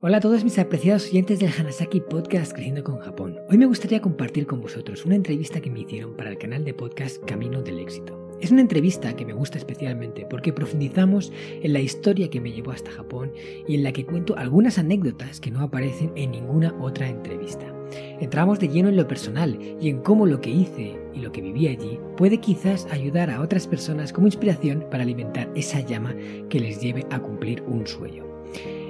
Hola a todos mis apreciados oyentes del Hanasaki Podcast Creciendo con Japón. Hoy me gustaría compartir con vosotros una entrevista que me hicieron para el canal de podcast Camino del Éxito. Es una entrevista que me gusta especialmente porque profundizamos en la historia que me llevó hasta Japón y en la que cuento algunas anécdotas que no aparecen en ninguna otra entrevista. Entramos de lleno en lo personal y en cómo lo que hice y lo que viví allí puede quizás ayudar a otras personas como inspiración para alimentar esa llama que les lleve a cumplir un sueño.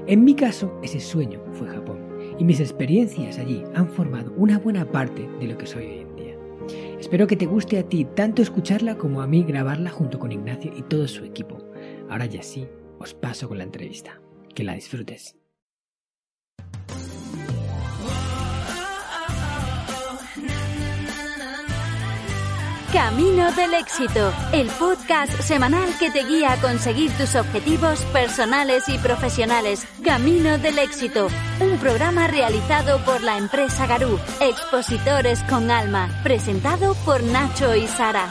En mi caso, ese sueño fue Japón, y mis experiencias allí han formado una buena parte de lo que soy hoy en día. Espero que te guste a ti tanto escucharla como a mí grabarla junto con Ignacio y todo su equipo. Ahora ya sí, os paso con la entrevista. Que la disfrutes. Camino del éxito, el podcast semanal que te guía a conseguir tus objetivos personales y profesionales. Camino del éxito, un programa realizado por la empresa Garú, Expositores con Alma, presentado por Nacho y Sara.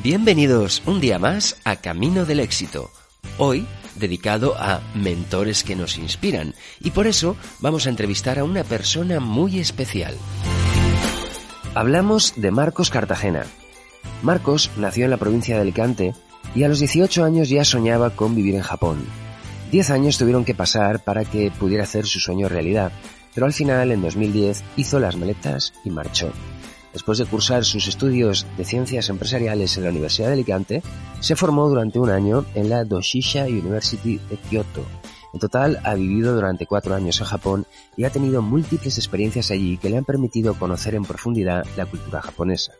Bienvenidos un día más a Camino del Éxito. Hoy dedicado a mentores que nos inspiran y por eso vamos a entrevistar a una persona muy especial. Hablamos de Marcos Cartagena. Marcos nació en la provincia de Alicante y a los 18 años ya soñaba con vivir en Japón. Diez años tuvieron que pasar para que pudiera hacer su sueño realidad, pero al final, en 2010, hizo las maletas y marchó. Después de cursar sus estudios de ciencias empresariales en la Universidad de Alicante, se formó durante un año en la Doshisha University de Kyoto. En total ha vivido durante cuatro años en Japón y ha tenido múltiples experiencias allí que le han permitido conocer en profundidad la cultura japonesa.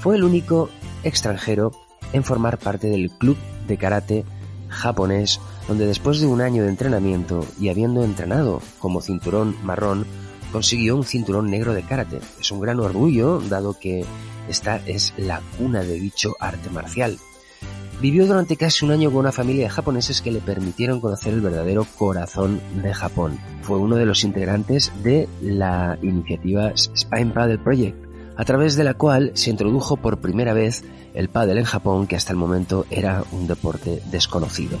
Fue el único extranjero en formar parte del club de karate japonés, donde después de un año de entrenamiento y habiendo entrenado como cinturón marrón, consiguió un cinturón negro de karate. Es un gran orgullo, dado que esta es la cuna de dicho arte marcial. Vivió durante casi un año con una familia de japoneses que le permitieron conocer el verdadero corazón de Japón. Fue uno de los integrantes de la iniciativa Spine Paddle Project, a través de la cual se introdujo por primera vez el paddle en Japón, que hasta el momento era un deporte desconocido.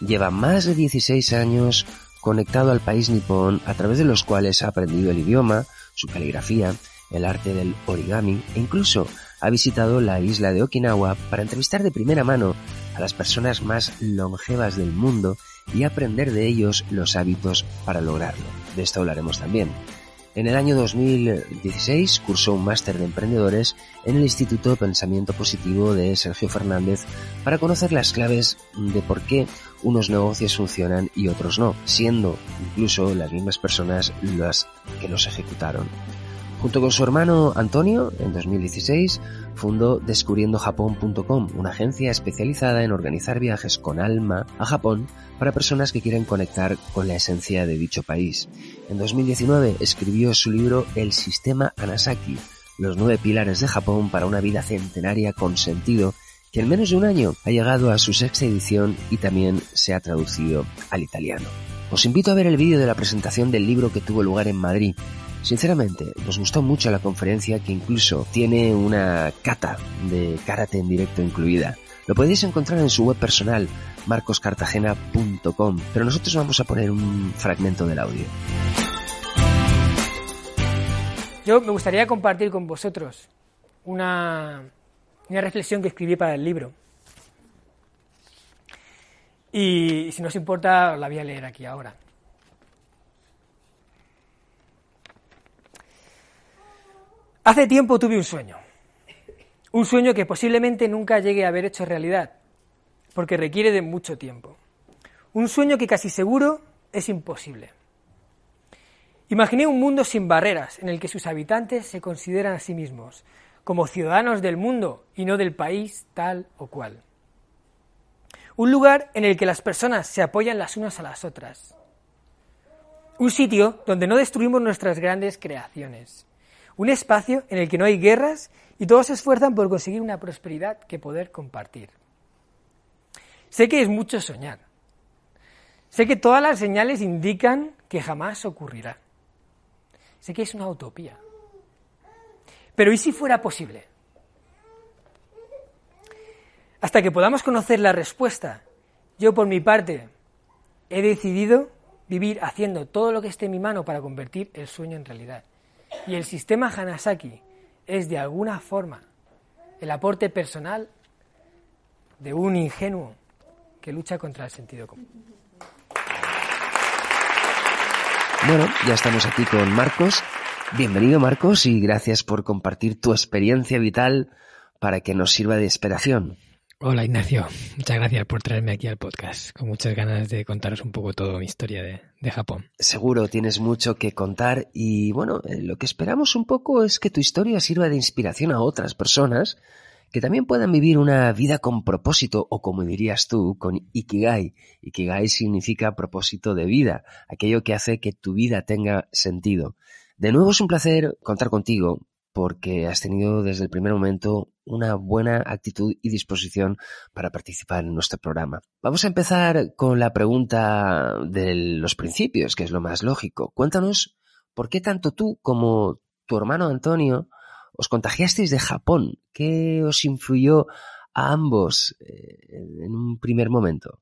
Lleva más de 16 años conectado al país nipón a través de los cuales ha aprendido el idioma, su caligrafía, el arte del origami e incluso ha visitado la isla de Okinawa para entrevistar de primera mano a las personas más longevas del mundo y aprender de ellos los hábitos para lograrlo. De esto hablaremos también. En el año 2016 cursó un máster de emprendedores en el Instituto de Pensamiento Positivo de Sergio Fernández para conocer las claves de por qué unos negocios funcionan y otros no, siendo incluso las mismas personas las que los ejecutaron. Junto con su hermano Antonio, en 2016, fundó descubriendojapón.com, una agencia especializada en organizar viajes con alma a Japón para personas que quieren conectar con la esencia de dicho país. En 2019 escribió su libro El Sistema Anasaki, los nueve pilares de Japón para una vida centenaria con sentido, que en menos de un año ha llegado a su sexta edición y también se ha traducido al italiano. Os invito a ver el vídeo de la presentación del libro que tuvo lugar en Madrid. Sinceramente, nos gustó mucho la conferencia que incluso tiene una cata de karate en directo incluida. Lo podéis encontrar en su web personal, marcoscartagena.com, pero nosotros vamos a poner un fragmento del audio. Yo me gustaría compartir con vosotros una, una reflexión que escribí para el libro. Y si no os importa, la voy a leer aquí ahora. Hace tiempo tuve un sueño. Un sueño que posiblemente nunca llegue a haber hecho realidad, porque requiere de mucho tiempo. Un sueño que casi seguro es imposible. Imaginé un mundo sin barreras, en el que sus habitantes se consideran a sí mismos como ciudadanos del mundo y no del país tal o cual. Un lugar en el que las personas se apoyan las unas a las otras. Un sitio donde no destruimos nuestras grandes creaciones. Un espacio en el que no hay guerras y todos se esfuerzan por conseguir una prosperidad que poder compartir. Sé que es mucho soñar. Sé que todas las señales indican que jamás ocurrirá. Sé que es una utopía. Pero ¿y si fuera posible? Hasta que podamos conocer la respuesta, yo por mi parte he decidido vivir haciendo todo lo que esté en mi mano para convertir el sueño en realidad. Y el sistema Hanasaki es de alguna forma el aporte personal de un ingenuo que lucha contra el sentido común. Bueno, ya estamos aquí con Marcos. Bienvenido Marcos y gracias por compartir tu experiencia vital para que nos sirva de inspiración. Hola Ignacio, muchas gracias por traerme aquí al podcast, con muchas ganas de contaros un poco toda mi historia de, Japón. Seguro tienes mucho que contar y bueno, eh, lo que esperamos un poco es que tu historia sirva de inspiración a otras personas que también puedan vivir una vida con propósito o como dirías tú, con Ikigai. Ikigai significa propósito de vida, aquello que hace que tu vida tenga sentido. De nuevo es un placer contar contigo porque has tenido desde el primer momento una buena actitud y disposición para participar en nuestro programa. Vamos a empezar con la pregunta de los principios, que es lo más lógico. Cuéntanos por qué tanto tú como tu hermano Antonio os contagiasteis de Japón. ¿Qué os influyó a ambos eh, en un primer momento?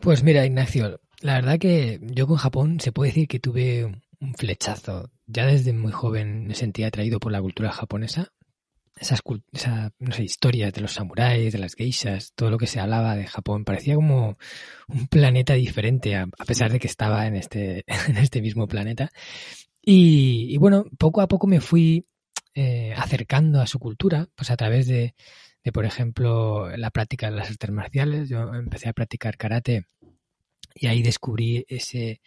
Pues mira, Ignacio, la verdad que yo con Japón se puede decir que tuve un flechazo. Ya desde muy joven me sentía atraído por la cultura japonesa esas esa, no sé, historias de los samuráis, de las geishas, todo lo que se hablaba de Japón, parecía como un planeta diferente, a, pesar de que estaba en este, en este mismo planeta. Y, bueno, poco a poco me fui eh, acercando a su cultura, pues a través de, de, por ejemplo, la práctica de las artes marciales. Yo empecé a practicar karate y ahí descubrí ese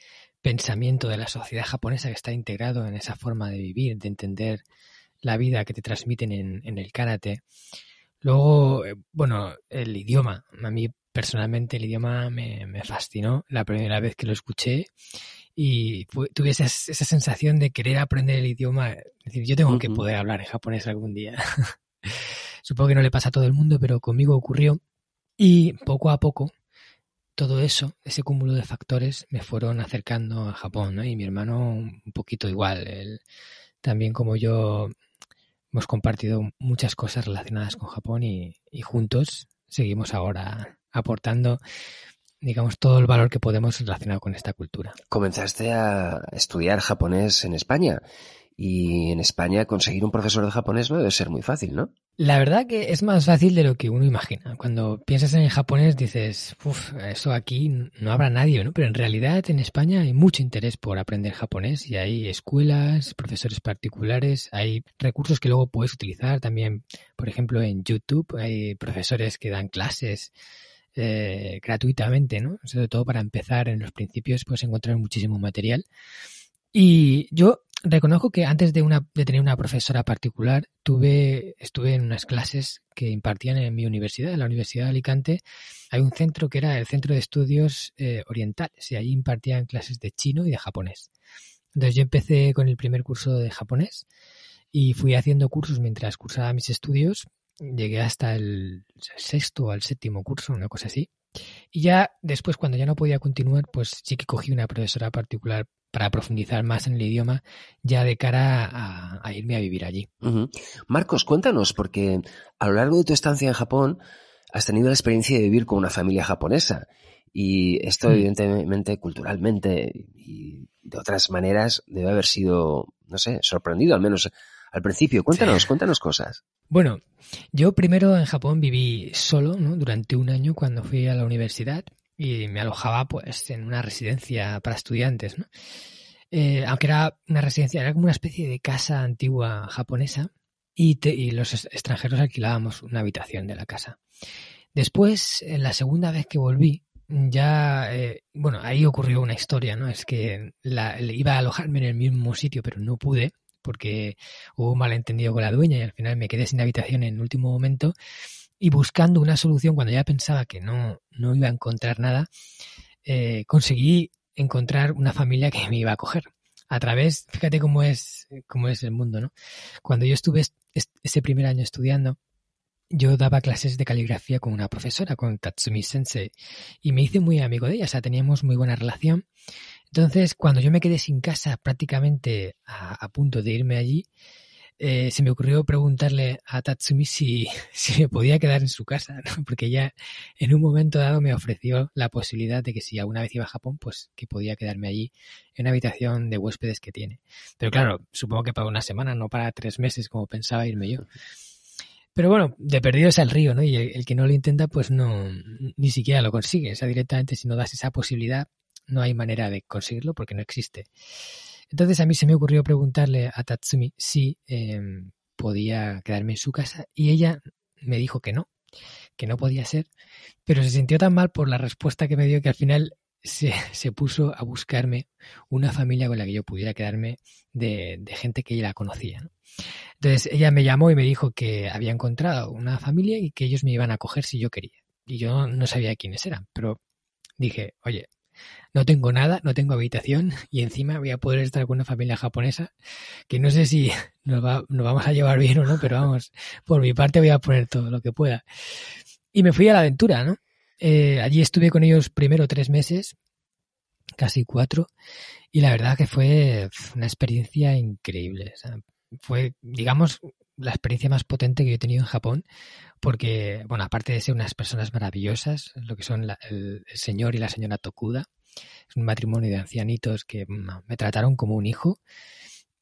pensamiento de la sociedad japonesa que está integrado en esa forma de vivir, de entender la vida que te transmiten en, el karate. Luego, eh, bueno, el idioma. A mí personalmente el idioma me, fascinó la primera vez que lo escuché y tuve esa, sensación de querer aprender el idioma. Es decir, yo tengo que poder hablar en japonés algún día. Supongo que no le pasa a todo el mundo, pero conmigo ocurrió. Y poco a poco, todo eso, ese cúmulo de factores, me fueron acercando a Japón, Y mi hermano un poquito igual. Él, también como yo hemos compartido muchas cosas relacionadas con Japón y, juntos seguimos ahora aportando digamos, todo el valor que podemos relacionado con esta cultura. Comenzaste a estudiar japonés en España y en España conseguir un profesor de japonés no debe ser muy fácil, ¿no? La verdad que es más fácil de lo que uno imagina. Cuando piensas en el japonés dices, uff, eso aquí no habrá nadie, ¿no? Pero en realidad en España hay mucho interés por aprender japonés y hay escuelas, profesores particulares, hay recursos que luego puedes utilizar también, por ejemplo, en YouTube hay profesores que dan clases eh, gratuitamente, ¿no? Sobre todo para empezar en los principios puedes encontrar muchísimo material. Y yo reconozco que antes de, una, de tener una profesora particular, tuve, estuve en unas clases que impartían en mi universidad, en la Universidad de Alicante. Hay un centro que era el Centro de Estudios eh, Orientales y allí impartían clases de chino y de japonés. Entonces yo empecé con el primer curso de japonés y fui haciendo cursos mientras cursaba mis estudios. Llegué hasta el sexto o al séptimo curso, una cosa así. Y ya después, cuando ya no podía continuar, pues sí que cogí una profesora particular para profundizar más en el idioma ya de cara a, irme a vivir allí. Marcos, cuéntanos, porque a lo largo de tu estancia en Japón has tenido la experiencia de vivir con una familia japonesa y esto mm. evidentemente culturalmente y de otras maneras debe haber sido, no sé, sorprendido al menos al principio. Cuéntanos, cuéntanos cosas. Bueno, yo primero en Japón viví solo durante un año cuando fui a la universidad y me alojaba pues en una residencia para estudiantes, ¿no? Eh, aunque era una residencia, era como una especie de casa antigua japonesa y, y los extranjeros alquilábamos una habitación de la casa. Después, en la segunda vez que volví, ya, eh, bueno, ahí ocurrió una historia, ¿no? Es que la, iba a alojarme en el mismo sitio, pero no pude porque hubo un malentendido con la dueña y al final me quedé sin habitación en el último momento y buscando una solución cuando ya pensaba que no, no iba a encontrar nada, eh, conseguí encontrar una familia que me iba a coger. A través, fíjate cómo es, cómo es el mundo, ¿no? Cuando yo estuve ese primer año estudiando, yo daba clases de caligrafía con una profesora, con Tatsumi Sensei, y me hice muy amigo de ella, o sea, teníamos muy buena relación. Entonces, cuando yo me quedé sin casa prácticamente a, punto de irme allí, eh, se me ocurrió preguntarle a Tatsumi si, me podía quedar en su casa, porque ella en un momento dado me ofreció la posibilidad de que si alguna vez iba a Japón, pues que podía quedarme allí en una habitación de huéspedes que tiene. Pero claro, supongo que para una semana, no para tres meses como pensaba irme yo. Pero bueno, de perdido es el río, ¿no? Y el, que no lo intenta, pues no, ni siquiera lo consigue. O directamente si no das esa posibilidad, no hay manera de conseguirlo porque no existe. Entonces a mí se me ocurrió preguntarle a Tatsumi si em, podía quedarme en su casa y ella me dijo que no, que no podía ser, pero se sintió tan mal por la respuesta que me dio que al final se, se puso a buscarme una familia con la que yo pudiera quedarme de, de gente que ella conocía. ¿no? Entonces ella me llamó y me dijo que había encontrado una familia y que ellos me iban a coger si yo quería. Y yo no sabía quiénes eran, pero dije, oye, no tengo nada, no tengo habitación y encima voy a poder estar con una familia japonesa que no sé si nos, vamos a llevar bien o no, pero vamos, por mi parte voy a poner todo lo que pueda. Y me fui a la aventura, ¿no? Eh, allí estuve con ellos primero tres meses, casi cuatro, y la verdad que fue una experiencia increíble. fue, digamos, la experiencia más potente que yo he tenido en Japón, porque, bueno, aparte de ser unas personas maravillosas, lo que son el, señor y la señora Tokuda, es un matrimonio de ancianitos que mm, me trataron como un hijo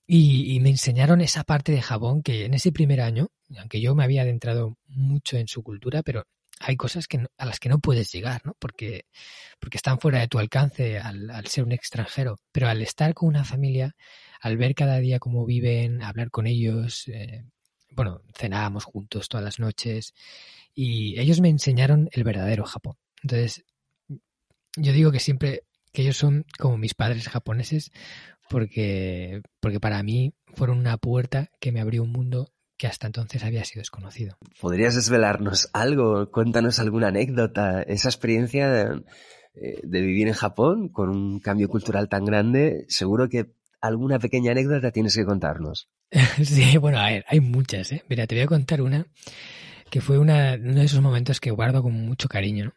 y, me enseñaron esa parte de Japón que en ese primer año, aunque yo me había adentrado mucho en su cultura, pero hay cosas que a las que no puedes llegar, ¿no? Porque, porque están fuera de tu alcance al, ser un extranjero. Pero al estar con una familia, al ver cada día cómo viven, hablar con ellos, eh, bueno, cenábamos juntos todas las noches y ellos me enseñaron el verdadero Japón. Entonces, yo digo que siempre que ellos son como mis padres japoneses porque, porque para mí fueron una puerta que me abrió un mundo que hasta entonces había sido desconocido. ¿Podrías desvelarnos algo? Cuéntanos alguna anécdota, esa experiencia de, eh, de vivir en Japón con un cambio cultural tan grande. Seguro que alguna pequeña anécdota tienes que contarnos. sí, bueno, a ver, hay muchas, ¿eh? Mira, te voy a contar una que fue una, uno de esos momentos que guardo con mucho cariño, ¿no?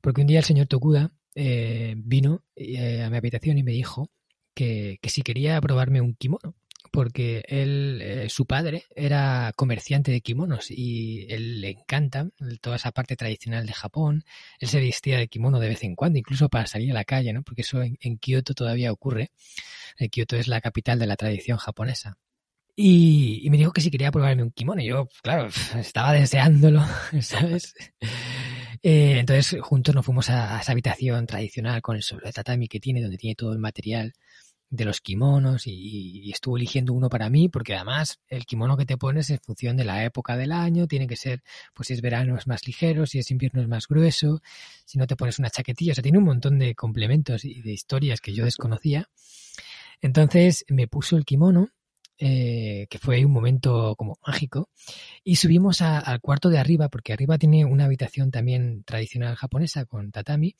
Porque un día el señor Tokuda eh, vino eh, a mi habitación y me dijo que, que, si quería probarme un kimono, porque él, eh, su padre era comerciante de kimonos y él le encanta toda esa parte tradicional de Japón. Él se vestía de kimono de vez en cuando, incluso para salir a la calle, ¿no? Porque eso en, en Kioto todavía ocurre. Kioto es la capital de la tradición japonesa. Y, me dijo que si quería probarme un kimono. Y yo, claro, estaba deseándolo, ¿sabes? Eh, entonces, juntos nos fuimos a, esa habitación tradicional con el suelo de tatami que tiene, donde tiene todo el material de los kimonos y, y, estuvo eligiendo uno para mí porque además el kimono que te pones en función de la época del año tiene que ser, pues si es verano es más ligero, si es invierno es más grueso, si no te pones una chaquetilla, o sea, tiene un montón de complementos y de historias que yo desconocía. Entonces me puso el kimono eh, que fue un momento como mágico, y subimos al cuarto de arriba, porque arriba tiene una habitación también tradicional japonesa con tatami,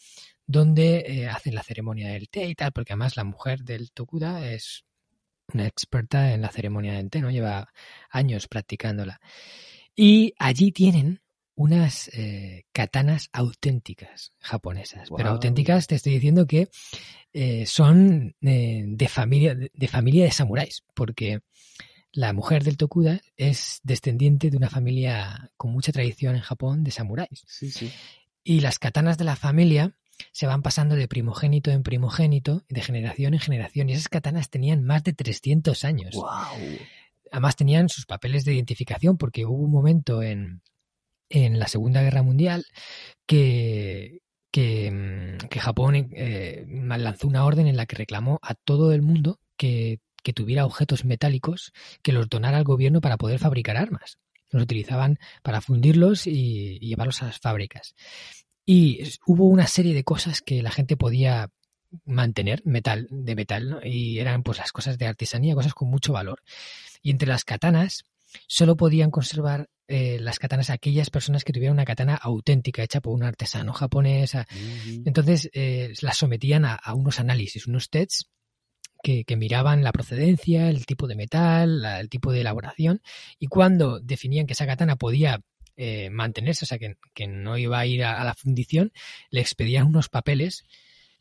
donde eh, hacen la ceremonia del té y tal, porque además la mujer del Tokuda es una experta en la ceremonia del té, ¿no? Lleva años practicándola. Y allí tienen unas eh, katanas auténticas japonesas. Pero auténticas te estoy diciendo que eh, son eh, de, familia, de, familia de samuráis, porque la mujer del Tokuda es descendiente de una familia con mucha tradición en Japón de samuráis. Y las katanas de la familia se van pasando de primogénito en primogénito, de generación en generación. Y esas katanas tenían más de 300 años. Además tenían sus papeles de identificación porque hubo un momento en, en la Segunda Guerra Mundial que, que, mm, Japón eh, lanzó una orden en la que reclamó a todo el mundo que, tuviera objetos metálicos que los donara al gobierno para poder fabricar armas. Los utilizaban para fundirlos y, llevarlos a las fábricas. Y hubo una serie de cosas que la gente podía mantener metal de metal y eran pues las cosas de artesanía cosas con mucho valor y entre las katanas solo podían conservar eh, las katanas aquellas personas que tuvieran una katana auténtica hecha por un artesano japonés. Entonces eh, las sometían a, unos análisis, unos tests que, miraban la procedencia, el tipo de metal, el tipo de elaboración y cuando definían que esa katana podía eh, mantenerse, o sea, que, no iba a ir a, la fundición, le expedían unos papeles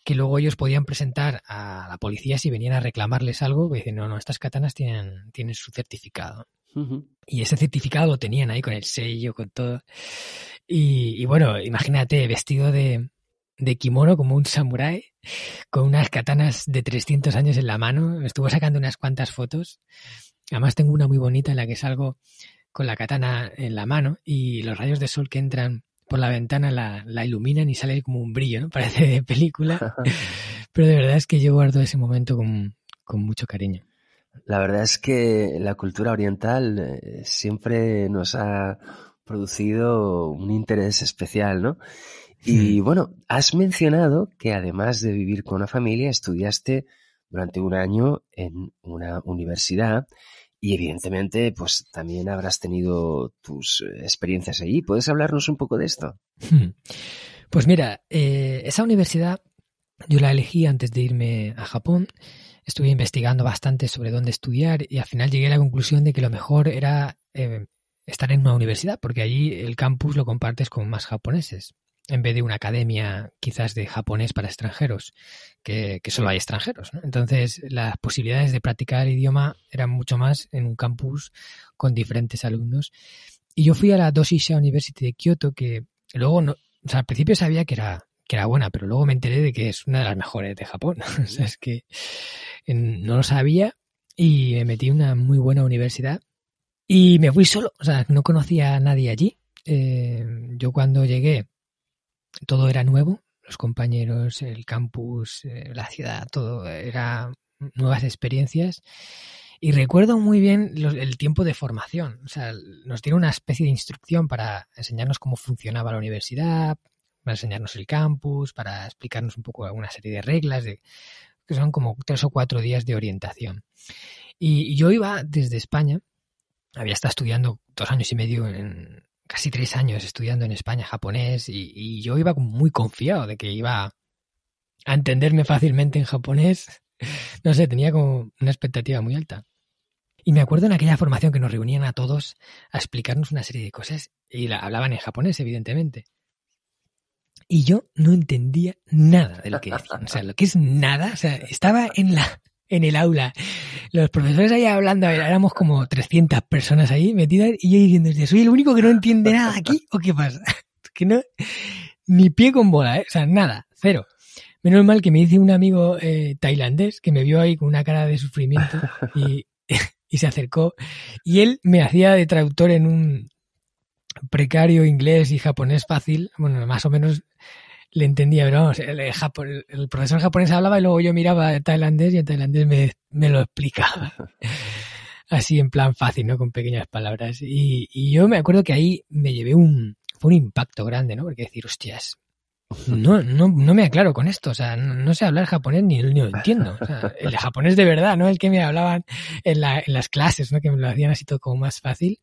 que luego ellos podían presentar a la policía si venían a reclamarles algo, y dicen, no, no, estas katanas tienen, tienen su certificado. Y ese certificado lo tenían ahí con el sello, con todo. Y, bueno, imagínate, vestido de, de kimono como un samurái, con unas katanas de 300 años en la mano. Me estuvo sacando unas cuantas fotos. Además tengo una muy bonita en la que salgo con la katana en la mano y los rayos de sol que entran por la ventana la, la iluminan y sale como un brillo, ¿no? Parece de película. Pero de verdad es que yo guardo ese momento con, con mucho cariño. La verdad es que la cultura oriental eh, siempre nos ha producido un interés especial, ¿no? Y bueno, has mencionado que además de vivir con una familia, estudiaste durante un año en una universidad y evidentemente pues también habrás tenido tus eh, experiencias allí. ¿Puedes hablarnos un poco de esto? Pues mira, eh, esa universidad yo la elegí antes de irme a Japón estuve investigando bastante sobre dónde estudiar y al final llegué a la conclusión de que lo mejor era eh, estar en una universidad, porque allí el campus lo compartes con más japoneses, en vez de una academia quizás de japonés para extranjeros, que, solo hay extranjeros. Entonces las posibilidades de practicar el idioma eran mucho más en un campus con diferentes alumnos. Y yo fui a la Doshisha University de Kyoto, que luego, no, o sea, al principio sabía que era que era buena, pero luego me enteré de que es una de las mejores de Japón. o sea, es que no lo sabía y me metí en una muy buena universidad y me fui solo, o sea, no conocía a nadie allí. Eh, yo cuando llegué todo era nuevo, los compañeros, el campus, eh, la ciudad, todo era nuevas experiencias. Y recuerdo muy bien el tiempo de formación. O sea, nos dieron una especie de instrucción para enseñarnos cómo funcionaba la universidad, para enseñarnos el campus, para explicarnos un poco una serie de reglas, de, que son como tres o cuatro días de orientación. Y yo iba desde España, había estado estudiando dos años y medio, en, casi tres años estudiando en España japonés, y, yo iba muy confiado de que iba a entenderme fácilmente en japonés. No sé, tenía como una expectativa muy alta. Y me acuerdo en aquella formación que nos reunían a todos a explicarnos una serie de cosas y la, hablaban en japonés, evidentemente y yo no entendía nada de lo que decían. O sea, lo que es nada, o sea, estaba en la en el aula, los profesores ahí hablando, éramos como 300 personas ahí metidas y yo diciendo, ¿soy el único que no entiende nada aquí o qué pasa? que no, ni pie con bola, ¿eh? o sea, nada, cero. Menos mal que me dice un amigo eh, tailandés que me vio ahí con una cara de sufrimiento y, y se acercó y él me hacía de traductor en un, precario inglés y japonés fácil, bueno, más o menos le entendía, pero vamos, el, el, profesor japonés hablaba y luego yo miraba el tailandés y el tailandés me, me lo explicaba. Así en plan fácil, ¿no? Con pequeñas palabras. Y, y yo me acuerdo que ahí me llevé un, fue un impacto grande, ¿no? Porque decir, hostias, no, no, no me aclaro con esto, o sea, no, sé hablar japonés ni, ni, lo entiendo. O sea, el japonés de verdad, ¿no? El que me hablaban en, la, en las clases, ¿no? Que me lo hacían así todo como más fácil.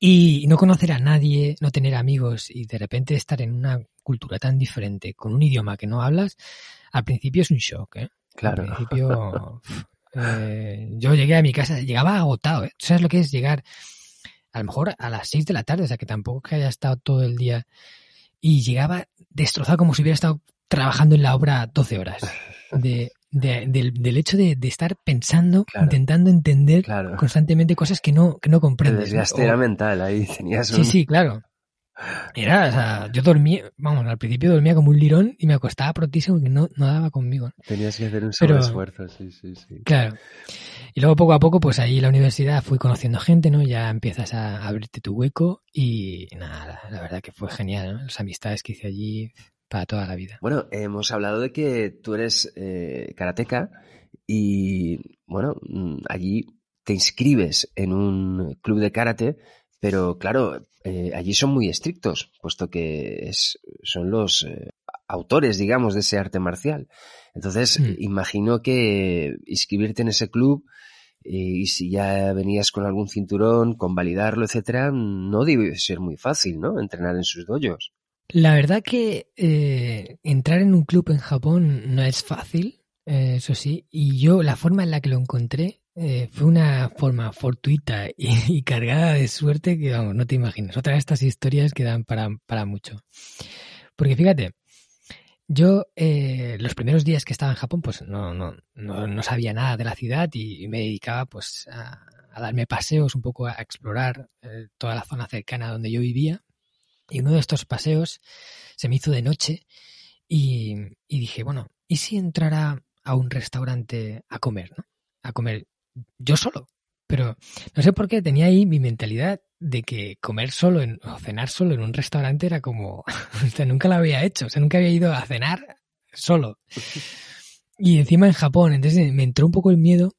Y no conocer a nadie, no tener amigos y de repente estar en una cultura tan diferente, con un idioma que no hablas, al principio es un shock, ¿eh? Claro. Al principio, eh, yo llegué a mi casa, llegaba agotado, ¿eh? ¿Sabes lo que es llegar a lo mejor a las 6 de la tarde? O sea, que tampoco que haya estado todo el día. Y llegaba destrozado como si hubiera estado trabajando en la obra 12 horas. De, del, hecho de, estar pensando, intentando entender constantemente cosas que no, que no comprendes. era mental, ahí tenías Sí, sí, claro. Era, o sea, yo dormía, vamos, al principio dormía como un lirón y me acostaba protísimo que no, no daba conmigo. Tenías que hacer un sobreesfuerzo, sí, sí, sí. Claro. Y luego poco a poco, pues ahí en la universidad fui conociendo gente, ¿no? Ya empiezas a abrirte tu hueco y nada, la verdad que fue genial, ¿no? Las amistades que hice allí, para toda la vida. Bueno, hemos hablado de que tú eres eh, karateca y, bueno, mm, allí te inscribes en un club de karate, pero claro, eh, allí son muy estrictos, puesto que es, son los eh, autores, digamos, de ese arte marcial. Entonces, mm. imagino que inscribirte en ese club y si ya venías con algún cinturón, convalidarlo, etcétera, no debe ser muy fácil, ¿no? Entrenar en sus doyos. La verdad que eh, entrar en un club en Japón no es fácil, eh, eso sí, y yo la forma en la que lo encontré eh, fue una forma fortuita y, cargada de suerte que, vamos, no te imaginas. Otra de estas historias que dan para, mucho. Porque fíjate, Yo, eh, los primeros días que estaba en Japón, pues no, no, no, sabía nada de la ciudad y, me dedicaba pues a, darme paseos, un poco a explorar toda la zona cercana donde yo vivía. Y uno de estos paseos se me hizo de noche y, y dije, bueno, ¿y si entrara a un restaurante a comer, ¿no? A comer yo solo. Pero no sé por qué tenía ahí mi mentalidad de que comer solo o cenar solo en un restaurante era como, o sea, nunca lo había hecho, o sea, nunca había ido a cenar solo. Y encima en Japón, entonces me entró un poco el miedo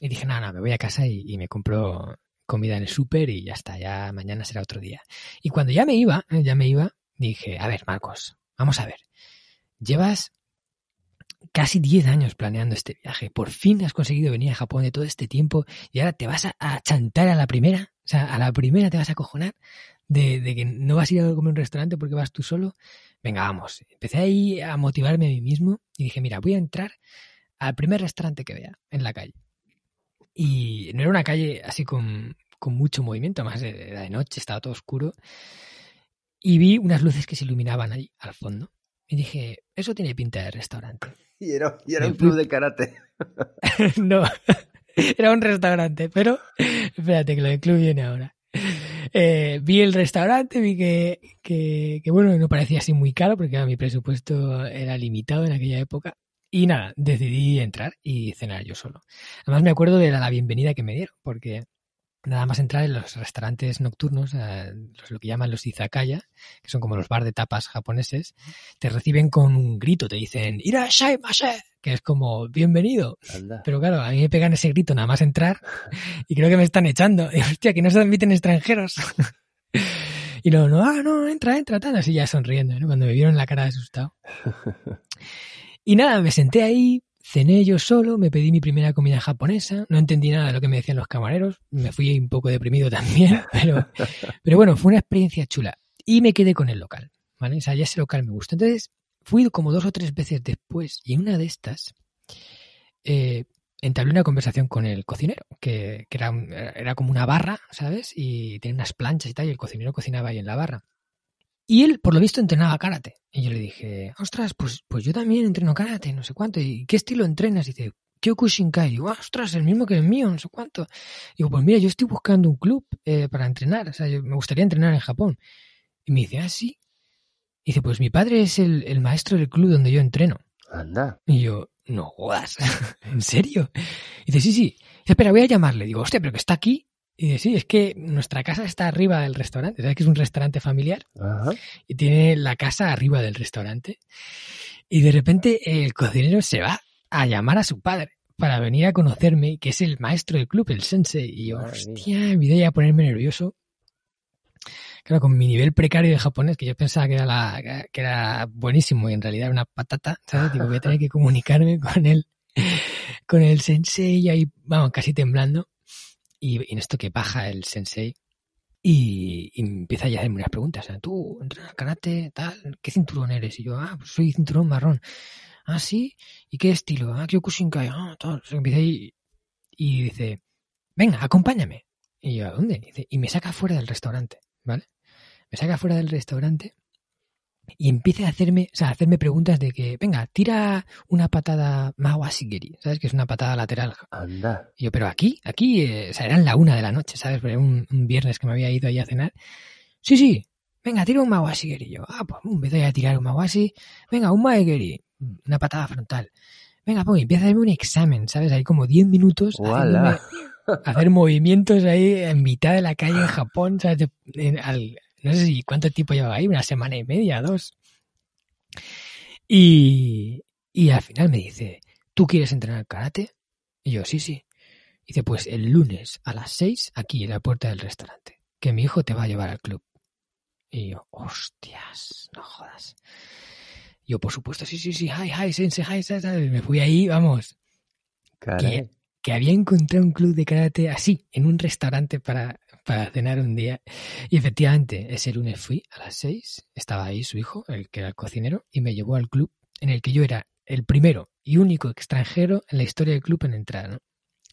y dije, no, no, me voy a casa y, me compro comida en el súper y ya está, ya mañana será otro día. Y cuando ya me iba, eh, ya me iba, dije, a ver, Marcos, vamos a ver, llevas casi 10 años planeando este viaje, por fin has conseguido venir a Japón de todo este tiempo y ahora te vas a chantar a la primera. O sea, a la primera te vas a cojonar de, que no vas a ir a comer un restaurante porque vas tú solo. Venga, vamos. Empecé ahí a motivarme a mí mismo y dije, mira, voy a entrar al primer restaurante que vea en la calle. Y no era una calle así con, mucho movimiento, además era de noche, estaba todo oscuro. Y vi unas luces que se iluminaban ahí al fondo. Y dije, eso tiene pinta de restaurante. Y era, y era un club de karate. no, Era un restaurante, pero espérate que lo del club viene ahora. Eh, vi el restaurante, vi que, que, que, bueno, no parecía así muy caro porque mi presupuesto era limitado en aquella época. Y nada, decidí entrar y cenar yo solo. Además me acuerdo de la bienvenida que me dieron, porque nada más entrar en los restaurantes nocturnos, eh, lo que llaman los izakaya, que son como los bar de tapas japoneses, te reciben con un grito, te dicen irashai mase, que es como bienvenido. Pero claro, a mí me pegan ese grito nada más entrar y creo que me están echando. Y, hostia, que no se admiten extranjeros. y luego, no, ah, no, entra, entra, tal, así ya sonriendo, ¿no? Cuando me vieron la cara de asustado. Y nada, me senté ahí, Cené yo solo, me pedí mi primera comida japonesa, no entendí nada de lo que me decían los camareros, me fui un poco deprimido también, pero, bueno, fue una experiencia chula. Y me quedé con el local, ¿vale? O sea, ya ese local me gustó. Entonces, fui como dos o tres veces después y en una de estas eh, entablé una conversación con el cocinero, que, que era, era como una barra, ¿sabes? Y tenía unas planchas y tal, y el cocinero cocinaba ahí en la barra. Y él, por lo visto, entrenaba karate. Y yo le dije, ostras, pues, pues yo también entreno karate, no sé cuánto. ¿Y qué estilo entrenas? Y dice, Kyokushinkai. Y digo, ostras, el mismo que el mío, no sé cuánto. Y digo, pues mira, yo estoy buscando un club eh, para entrenar. O sea, yo, me gustaría entrenar en Japón. Y me dice, ah, sí. Y dice, pues mi padre es el, el maestro del club donde yo entreno. Anda. Y yo, no jodas, ¿en serio? Y dice, sí, sí. Dice, espera, voy a llamarle. Digo, hostia, pero que está aquí. Y dice, sí, es que nuestra casa está arriba del restaurante. ¿Sabes que es un restaurante familiar? Y tiene la casa arriba del restaurante. Y de repente el cocinero se va a llamar a su padre para venir a conocerme, que es el maestro del club, el sensei. Y yo, hostia, me idea a ponerme nervioso. Claro, con mi nivel precario de japonés, que yo pensaba que era, la, que era buenísimo y en realidad era una patata, ¿sabes? Digo, voy a tener que comunicarme con él, con el sensei y ahí, vamos, casi temblando. Y, en esto que baja el sensei y, empieza ya a hacerme unas preguntas. ¿Tú entrenas karate? Tal? ¿Qué cinturón eres? Y yo, ah, pues soy cinturón marrón. Ah, sí. ¿Y qué estilo? Ah, Kyokushinkai. Ah, tal. empieza ahí y dice, venga, acompáñame. Y yo, ¿a dónde? Y, y me saca fuera del restaurante, ¿vale? Me saca fuera del restaurante y empieza a hacerme, o sea, a hacerme preguntas de que, venga, tira una patada Mawasigeri, ¿sabes? Que es una patada lateral. Anda. Y yo, pero aquí, aquí, eh, o sea, eran la una de la noche, ¿sabes? Era un, viernes que me había ido ahí a cenar. Sí, sí, venga, tira un Mawasigeri. Y yo, ah, pues empiezo a tirar un Mawasi. Venga, un Maegeri, una patada frontal. Venga, pues empieza a hacerme un examen, ¿sabes? Ahí como 10 minutos. hacer movimientos ahí en mitad de la calle en Japón, ¿sabes? al, no sé si cuánto tiempo llevaba ahí, una semana y media, dos. Y, y al final me dice, ¿tú quieres entrenar karate? Y yo, sí, sí. Y dice, pues el lunes a las seis, aquí en la puerta del restaurante, que mi hijo te va a llevar al club. Y yo, hostias, no jodas. Y yo, por supuesto, sí, sí, sí, hi, hi, sense, hi, hi, Me fui ahí, vamos. Que, que había encontrado un club de karate así, en un restaurante para para cenar un día. Y efectivamente, ese lunes fui a las seis, estaba ahí su hijo, el que era el cocinero, y me llevó al club en el que yo era el primero y único extranjero en la historia del club en entrar, ¿no?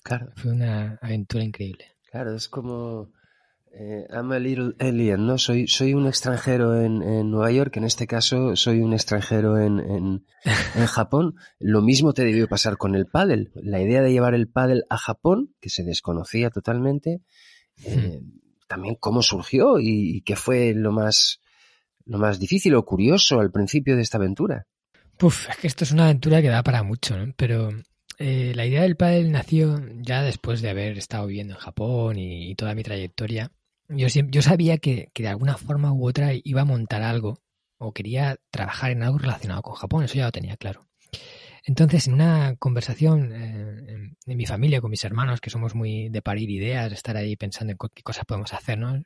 Claro. Fue una aventura increíble. Claro, es como Eh, I'm a little alien, ¿no? Soy, soy un extranjero en, en Nueva York, en este caso soy un extranjero en, en, en Japón. Lo mismo te debió pasar con el pádel. La idea de llevar el pádel a Japón, que se desconocía totalmente, eh, también cómo surgió y, y qué fue lo más, lo más difícil o curioso al principio de esta aventura. Puf, es que esto es una aventura que da para mucho, ¿no? Pero eh, la idea del pádel nació ya después de haber estado viviendo en Japón y, y toda mi trayectoria. Yo, yo sabía que, que de alguna forma u otra iba a montar algo o quería trabajar en algo relacionado con Japón, eso ya lo tenía claro. Entonces, en una conversación eh, en, mi familia con mis hermanos, que somos muy de parir ideas, de estar ahí pensando en qué cosas podemos hacer, ¿no?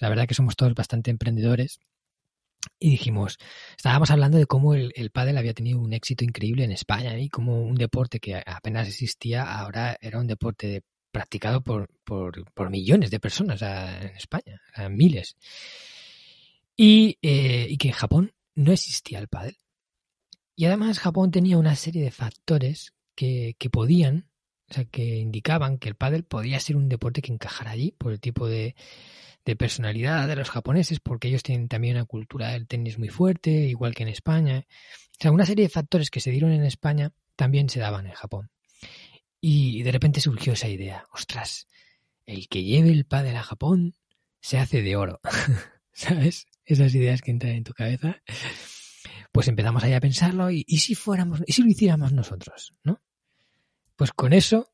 La verdad que somos todos bastante emprendedores. Y dijimos, estábamos hablando de cómo el, el pádel había tenido un éxito increíble en España y cómo un deporte que apenas existía ahora era un deporte practicado por, por, millones de personas en España, miles. Y, eh, y que en Japón no existía el pádel. Y además Japón tenía una serie de factores que, que podían, o sea, que indicaban que el pádel podía ser un deporte que encajara allí por el tipo de, de personalidad de los japoneses, porque ellos tienen también una cultura del tenis muy fuerte, igual que en España. O sea, una serie de factores que se dieron en España también se daban en Japón. Y de repente surgió esa idea, ostras, el que lleve el pádel a Japón se hace de oro, ¿sabes? Esas ideas que entran en tu cabeza. Pues empezamos ahí a pensarlo y, y si fuéramos, y si lo hiciéramos nosotros, ¿no? Pues con eso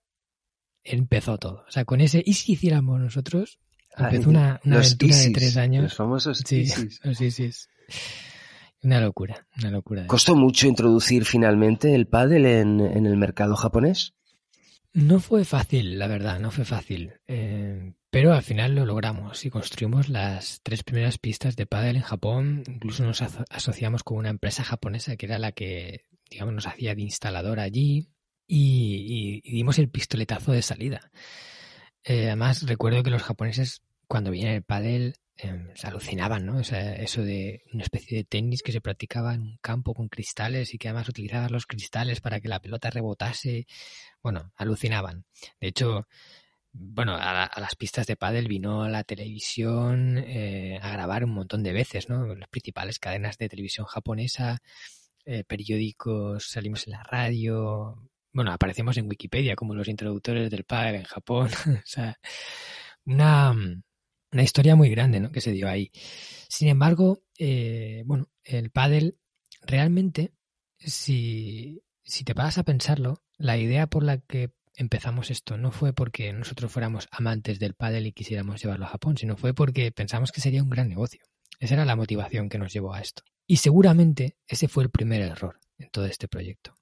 empezó todo. O sea, con ese, y si hiciéramos nosotros, empezó una, una aventura de tres años. Los famosos Sí, ISIS. los ISIS. Una locura, una locura. ¿Costó mucho introducir finalmente el pádel en, en el mercado japonés? No fue fácil, la verdad, no fue fácil. Eh, pero al final lo logramos y construimos las tres primeras pistas de pádel en Japón. Incluso nos aso- asociamos con una empresa japonesa que era la que, digamos, nos hacía de instalador allí y, dimos el pistoletazo de salida. Eh, además, recuerdo que los japoneses, cuando veían el pádel, eh, se alucinaban, ¿no? O sea, eso de una especie de tenis que se practicaba en un campo con cristales y que además utilizaba los cristales para que la pelota rebotase. Bueno, alucinaban. De hecho, bueno, a, a las pistas de pádel vino la televisión eh, a grabar un montón de veces, ¿no? Las principales cadenas de televisión japonesa, eh, periódicos, salimos en la radio, bueno, aparecemos en Wikipedia como los introductores del pádel en Japón, o sea, una, una historia muy grande, ¿no? Que se dio ahí. Sin embargo, eh, bueno, el pádel realmente, si, si te paras a pensarlo, la idea por la que empezamos esto no fue porque nosotros fuéramos amantes del pádel y quisiéramos llevarlo a Japón, sino fue porque pensamos que sería un gran negocio. Esa era la motivación que nos llevó a esto. Y seguramente ese fue el primer error en todo este proyecto.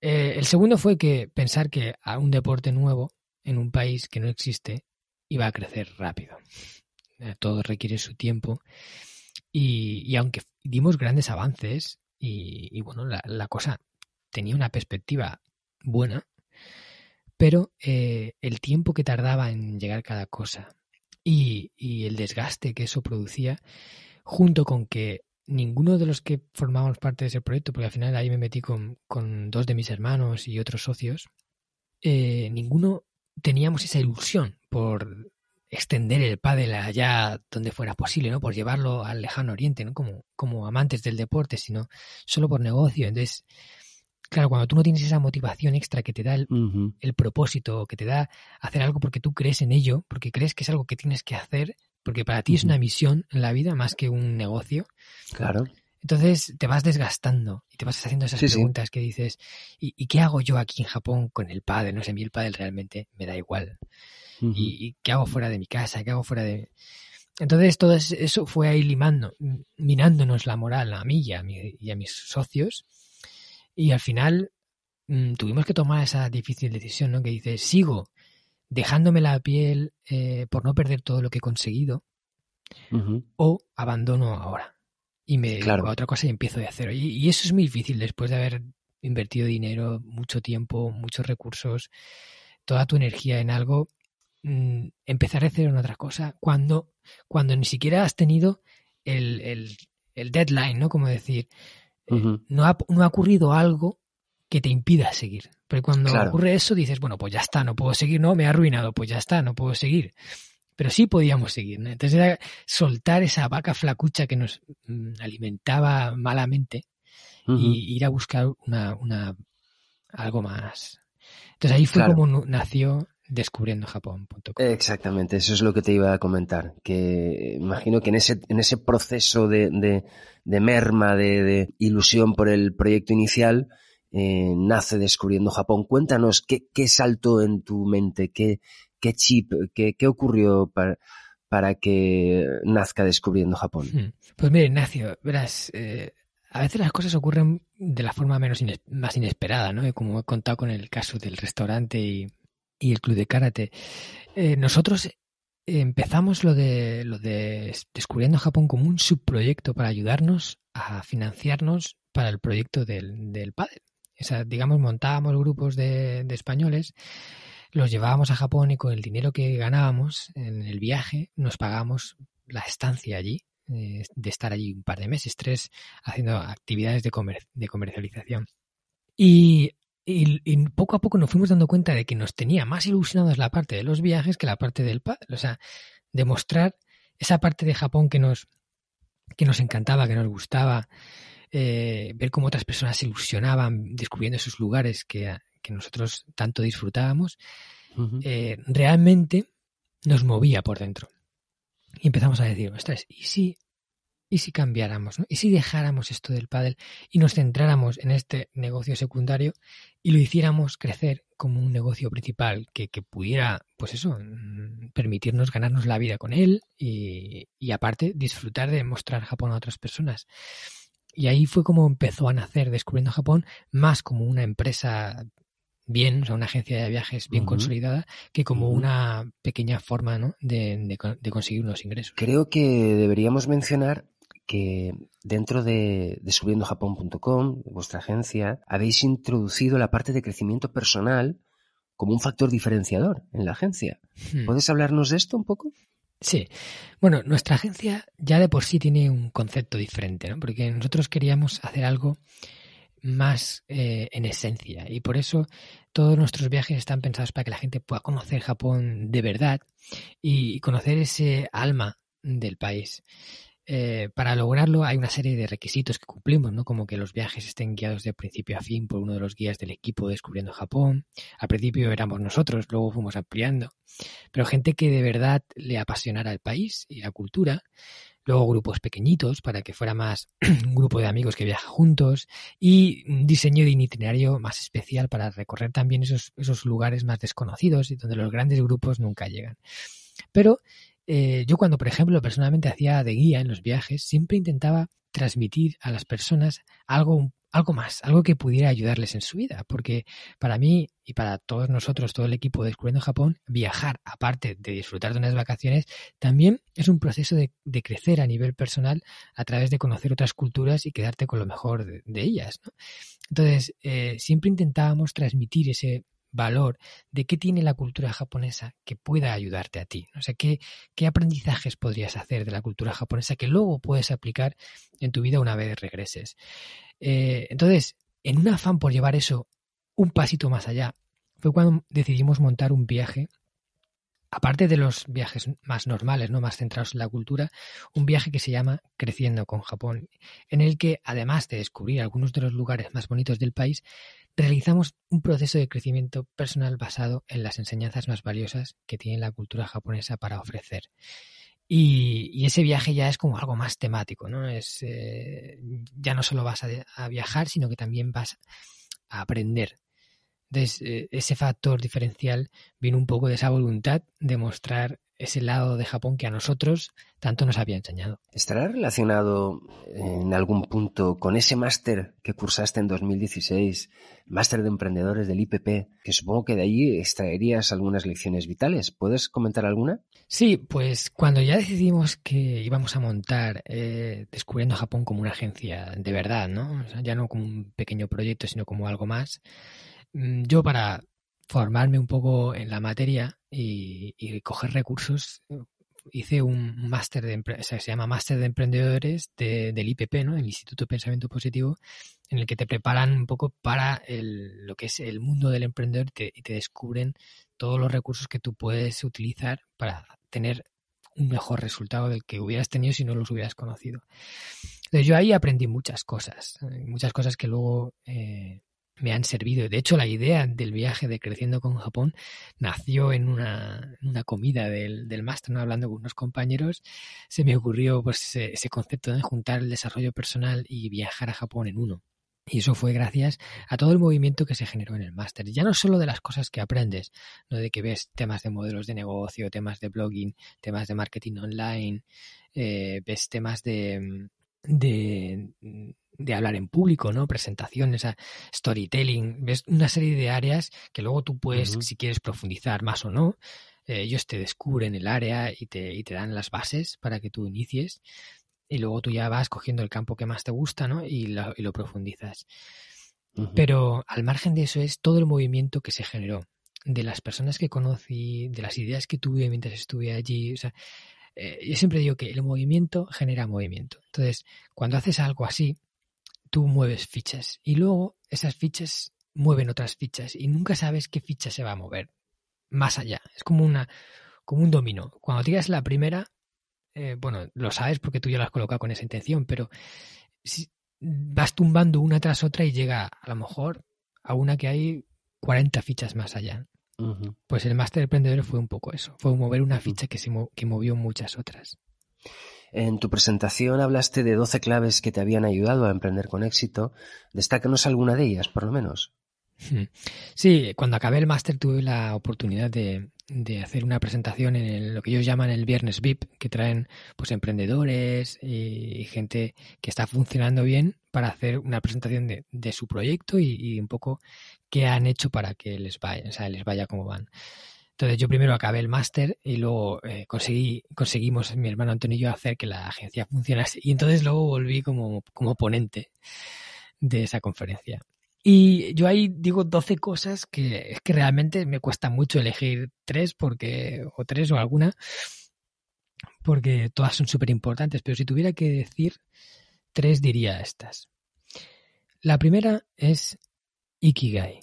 Eh, el segundo fue que pensar que a un deporte nuevo en un país que no existe iba a crecer rápido. Eh, todo requiere su tiempo y, y aunque dimos grandes avances y, bueno, la cosa tenía una perspectiva buena, pero eh, el tiempo que tardaba en llegar cada cosa y, el desgaste que eso producía, junto con que ninguno de los que formamos parte de ese proyecto, porque al final ahí me metí con, con dos de mis hermanos y otros socios, eh, ninguno teníamos esa ilusión por extender el pádel allá donde fuera posible, ¿no? Por llevarlo al lejano oriente, ¿no? Como, como amantes del deporte, sino solo por negocio. Entonces, claro, cuando tú no tienes esa motivación extra que te da el, uh -huh. el, propósito, que te da hacer algo porque tú crees en ello, porque crees que es algo que tienes que hacer, porque para ti uh -huh. es una misión en la vida más que un negocio. Claro. Entonces te vas desgastando y te vas haciendo esas sí, preguntas sí. que dices, ¿y, ¿y, qué hago yo aquí en Japón con el pádel? No sé, a mí el pádel realmente me da igual. Uh -huh. ¿Y, ¿Y, qué hago fuera de mi casa? ¿Qué hago fuera de...? Entonces todo eso fue ahí limando, minándonos la moral a mí y a, mi, y a mis socios. Y al final mmm, tuvimos que tomar esa difícil decisión, ¿no? Que dices, sigo dejándome la piel eh, por no perder todo lo que he conseguido uh -huh. o abandono ahora y me dedico claro. a otra cosa y empiezo de cero. Y, y, eso es muy difícil después de haber invertido dinero, mucho tiempo, muchos recursos, toda tu energía en algo, mmm, empezar de cero en otra cosa cuando, cuando ni siquiera has tenido el, el, el deadline, ¿no? Como decir, uh -huh. no, ha, no ha ocurrido algo que te impida seguir. Pero cuando claro. ocurre eso dices, bueno, pues ya está, no puedo seguir, no, me ha arruinado, pues ya está, no puedo seguir. pero sí podíamos seguir. Entonces era soltar esa vaca flacucha que nos mm, alimentaba malamente y ir a buscar una, una algo más. Entonces ahí fue como nació descubriendo Japón.com. Exactamente, eso es lo que te iba a comentar. Que imagino que en ese, en ese proceso de, de, merma, de, ilusión por el proyecto inicial, eh, nace descubriendo Japón. Cuéntanos qué, qué saltó en tu mente, qué, qué chip, qué, qué ocurrió para, para que nazca descubriendo Japón. Hmm. Pues mire, Ignacio, verás, eh, a veces las cosas ocurren de la forma menos más inesperada, ¿no? Como he contado con el caso del restaurante y, el club de karate. Eh, nosotros empezamos lo de, lo de Descubriendo Japón como un subproyecto para ayudarnos a financiarnos para el proyecto del, del pádel. O sea, digamos, montábamos grupos de, de españoles los llevábamos a Japón y con el dinero que ganábamos en el viaje nos pagábamos la estancia allí eh, de estar allí un par de meses, tres, haciendo actividades de, de comercialización. Y, poco a poco nos fuimos dando cuenta de que nos tenía más ilusionados la parte de los viajes que la parte del padre. O sea, demostrar esa parte de Japón que nos, que nos encantaba, que nos gustaba, eh, ver cómo otras personas se ilusionaban descubriendo esos lugares que, que nosotros tanto disfrutábamos, eh, realmente nos movía por dentro. Y empezamos a decir, ostras, ¿y si, y si cambiáramos? ¿Y si dejáramos esto del pádel y nos centráramos en este negocio secundario y lo hiciéramos crecer como un negocio principal que, pudiera, pues eso, mm, permitirnos ganarnos la vida con él y, y aparte disfrutar de mostrar Japón a otras personas? Y ahí fue como empezó a nacer Descubriendo Japón, más como una empresa bien, o sea, una agencia de viajes bien consolidada, que como una pequeña forma ¿no? de, conseguir unos ingresos. Creo que deberíamos mencionar que dentro de, de subiendojapón.com, vuestra agencia, habéis introducido la parte de crecimiento personal como un factor diferenciador en la agencia. Hmm. ¿Puedes hablarnos de esto un poco? Sí. Bueno, nuestra agencia ya de por sí tiene un concepto diferente, ¿no? Porque nosotros queríamos hacer algo más eh, en esencia. Y por eso todos nuestros viajes están pensados para que la gente pueda conocer Japón de verdad y conocer ese alma del país. Eh, para lograrlo hay una serie de requisitos que cumplimos, ¿no? Como que los viajes estén guiados de principio a fin por uno de los guías del equipo Descubriendo Japón. Al principio éramos nosotros, luego fuimos ampliando. Pero gente que de verdad le apasionara el país y la cultura luego grupos pequeñitos para que fuera más un grupo de amigos que viaja juntos y un diseño de itinerario más especial para recorrer también esos, esos lugares más desconocidos y donde los grandes grupos nunca llegan. Pero eh, yo cuando, por ejemplo, personalmente hacía de guía en los viajes, siempre intentaba transmitir a las personas algo algo más, algo que pudiera ayudarles en su vida, porque para mí y para todos nosotros, todo el equipo de Descubriendo Japón, viajar, aparte de disfrutar de unas vacaciones, también es un proceso de, crecer a nivel personal a través de conocer otras culturas y quedarte con lo mejor de, ellas. Entonces, eh, siempre intentábamos transmitir ese valor de qué tiene la cultura japonesa que pueda ayudarte a ti. O sea, qué, qué aprendizajes podrías hacer de la cultura japonesa que luego puedes aplicar en tu vida una vez regreses. Eh, entonces, en un afán por llevar eso un pasito más allá, fue cuando decidimos montar un viaje aparte de los viajes más normales, no más centrados en la cultura, un viaje que se llama Creciendo con Japón, en el que además de descubrir algunos de los lugares más bonitos del país, realizamos un proceso de crecimiento personal basado en las enseñanzas más valiosas que tiene la cultura japonesa para ofrecer. Y, ese viaje ya es como algo más temático, ¿no? Es, eh, ya no solo vas a, viajar, sino que también vas a aprender. Entonces, eh, ese factor diferencial viene un poco de esa voluntad de mostrar ese lado de Japón que a nosotros tanto nos había enseñado. ¿Estará relacionado en algún punto con ese máster que cursaste en 2016, máster de emprendedores del IPP, que supongo que de allí extraerías algunas lecciones vitales? ¿Puedes comentar alguna? Sí, pues cuando ya decidimos que íbamos a montar eh, Descubriendo Japón como una agencia de verdad, ¿no? ya no como un pequeño proyecto, sino como algo más, yo para formarme un poco en la materia y, coger recursos. Hice un máster de, o se llama máster de emprendedores del IPP, ¿no? El Instituto de Pensamiento Positivo, en el que te preparan un poco para el, lo que es el mundo del emprendedor y te, descubren todos los recursos que tú puedes utilizar para tener un mejor resultado del que hubieras tenido si no los hubieras conocido. Entonces yo ahí aprendí muchas cosas, eh, muchas cosas que luego eh, me han servido. De hecho, la idea del viaje de Creciendo con Japón nació en una, comida del, del máster, ¿no? hablando con unos compañeros, se me ocurrió pues, ese, concepto de juntar el desarrollo personal y viajar a Japón en uno. Y eso fue gracias a todo el movimiento que se generó en el máster. Ya no solo de las cosas que aprendes, no de que ves temas de modelos de negocio, temas de blogging, temas de marketing online, eh, ves temas de, de, de hablar en público, ¿no? Presentaciones, storytelling, ves una serie de áreas que luego tú puedes, si quieres profundizar más o no, eh, ellos te descubren el área y te, y te dan las bases para que tú inicies y luego tú ya vas cogiendo el campo que más te gusta, ¿no? Y lo, y lo profundizas. Pero al margen de eso es todo el movimiento que se generó, de las personas que conocí, de las ideas que tuve mientras estuve allí, o sea, eh, yo siempre digo que el movimiento genera movimiento. Entonces, cuando haces algo así, tú mueves fichas y luego esas fichas mueven otras fichas y nunca sabes qué ficha se va a mover más allá. Es como una como un dominó. Cuando tiras la primera, eh, bueno, lo sabes porque tú ya lo has colocado con esa intención, pero si vas tumbando una tras otra y llega a lo mejor a una que hay 40 fichas más allá. Pues el máster emprendedor fue un poco eso, fue mover una ficha que, se que movió muchas otras. En tu presentación hablaste de 12 claves que te habían ayudado a emprender con éxito. Destácanos alguna de ellas, por lo menos. Sí, cuando acabé el máster tuve la oportunidad de, de hacer una presentación en lo que ellos llaman el viernes VIP, que traen pues emprendedores y, gente que está funcionando bien para hacer una presentación de, de su proyecto y, un poco qué han hecho para que les vaya, o sea, les vaya como van. Entonces yo primero acabé el máster y luego eh, conseguí, conseguimos mi hermano Antonio y yo hacer que la agencia funcionase y entonces luego volví como, como ponente de esa conferencia. Y yo ahí digo 12 cosas que es que realmente me cuesta mucho elegir tres porque, o tres o alguna, porque todas son súper importantes, pero si tuviera que decir tres diría estas. La primera es Ikigai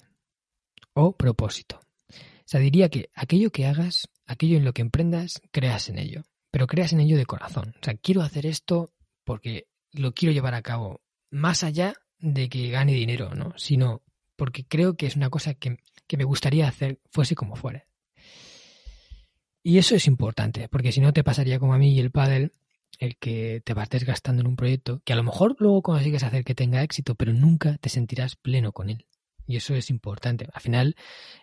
o propósito. O sea, diría que aquello que hagas, aquello en lo que emprendas, creas en ello, pero creas en ello de corazón. O sea, quiero hacer esto porque lo quiero llevar a cabo más allá de que gane dinero, ¿no? Sino porque creo que es una cosa que, me gustaría hacer fuese como fuera. Y eso es importante, porque si no te pasaría como a mí y el pádel, el que te vas desgastando en un proyecto que a lo mejor luego consigues hacer que tenga éxito, pero nunca te sentirás pleno con él. Y eso es importante. Al final,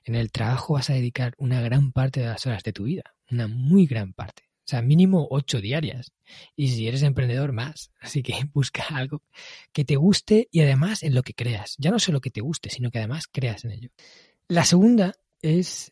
en el trabajo vas a dedicar una gran parte de las horas de tu vida, una muy gran parte. Sea, mínimo ocho diarias. Y si eres emprendedor, más. Así que busca algo que te guste y además en lo que creas. Ya no solo que te guste, sino que además creas en ello. La segunda es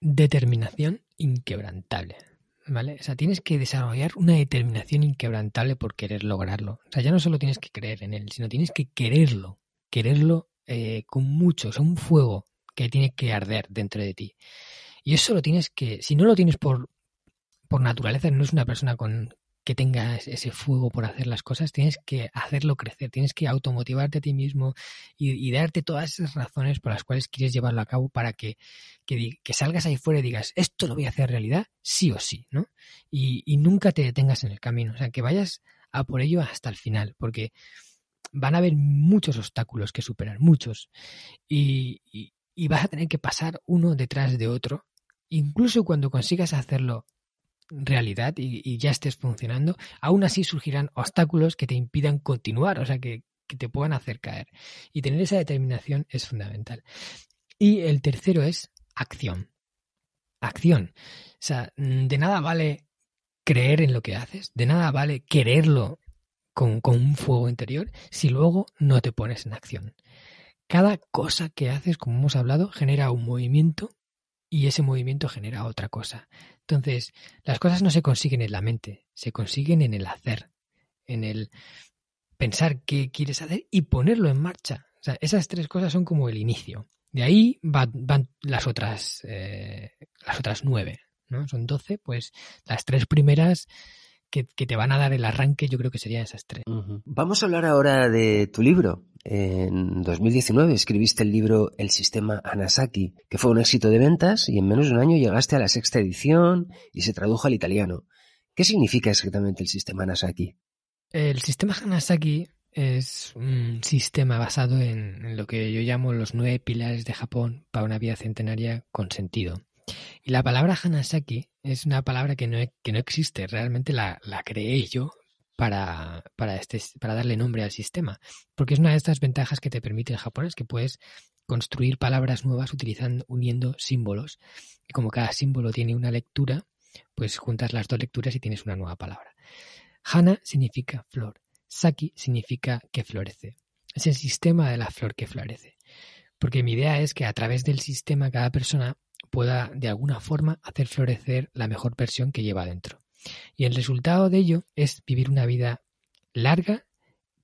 determinación inquebrantable. ¿Vale? O sea, tienes que desarrollar una determinación inquebrantable por querer lograrlo. O sea, ya no solo tienes que creer en él, sino tienes que quererlo. Quererlo eh, con mucho. O sea, un fuego que tiene que arder dentro de ti. Y eso lo tienes que, si no lo tienes por, por naturaleza no es una persona con que tenga ese fuego por hacer las cosas, tienes que hacerlo crecer, tienes que automotivarte a ti mismo y, darte todas esas razones por las cuales quieres llevarlo a cabo para que, que, salgas ahí fuera y digas, esto lo voy a hacer realidad, sí o sí, ¿no? Y, nunca te detengas en el camino, o sea, que vayas a por ello hasta el final, porque van a haber muchos obstáculos que superar, muchos, y vas a tener que pasar uno detrás de otro, incluso cuando consigas hacerlo realidad y, ya estés funcionando, aún así surgirán obstáculos que te impidan continuar, o sea, que, te puedan hacer caer. Y tener esa determinación es fundamental. Y el tercero es acción. Acción. O sea, de nada vale creer en lo que haces, de nada vale quererlo con, con, un fuego interior si luego no te pones en acción. Cada cosa que haces, como hemos hablado, genera un movimiento y ese movimiento genera otra cosa. Entonces, las cosas no se consiguen en la mente, se consiguen en el hacer, en el pensar qué quieres hacer y ponerlo en marcha. O sea, esas tres cosas son como el inicio. De ahí van, las otras eh, las otras nueve, ¿no? Son doce, pues las tres primeras que, te van a dar el arranque, yo creo que serían esas tres. Vamos a hablar ahora de tu libro, en 2019 escribiste el libro El sistema Hanasaki, que fue un éxito de ventas y en menos de un año llegaste a la sexta edición y se tradujo al italiano. ¿Qué significa exactamente el sistema Hanasaki? El sistema Hanasaki es un sistema basado en, lo que yo llamo los nueve pilares de Japón para una vida centenaria con sentido. Y la palabra Hanasaki es una palabra que no, que no existe, realmente la, la creé yo para, para, este, para darle nombre al sistema, porque es una de estas ventajas que te permite el japonés, que puedes construir palabras nuevas utilizando, uniendo símbolos. Y como cada símbolo tiene una lectura, pues juntas las dos lecturas y tienes una nueva palabra. Hana significa flor, Saki significa que florece. Es el sistema de la flor que florece. Porque mi idea es que a través del sistema cada persona pueda de alguna forma hacer florecer la mejor versión que lleva dentro. Y el resultado de ello es vivir una vida larga,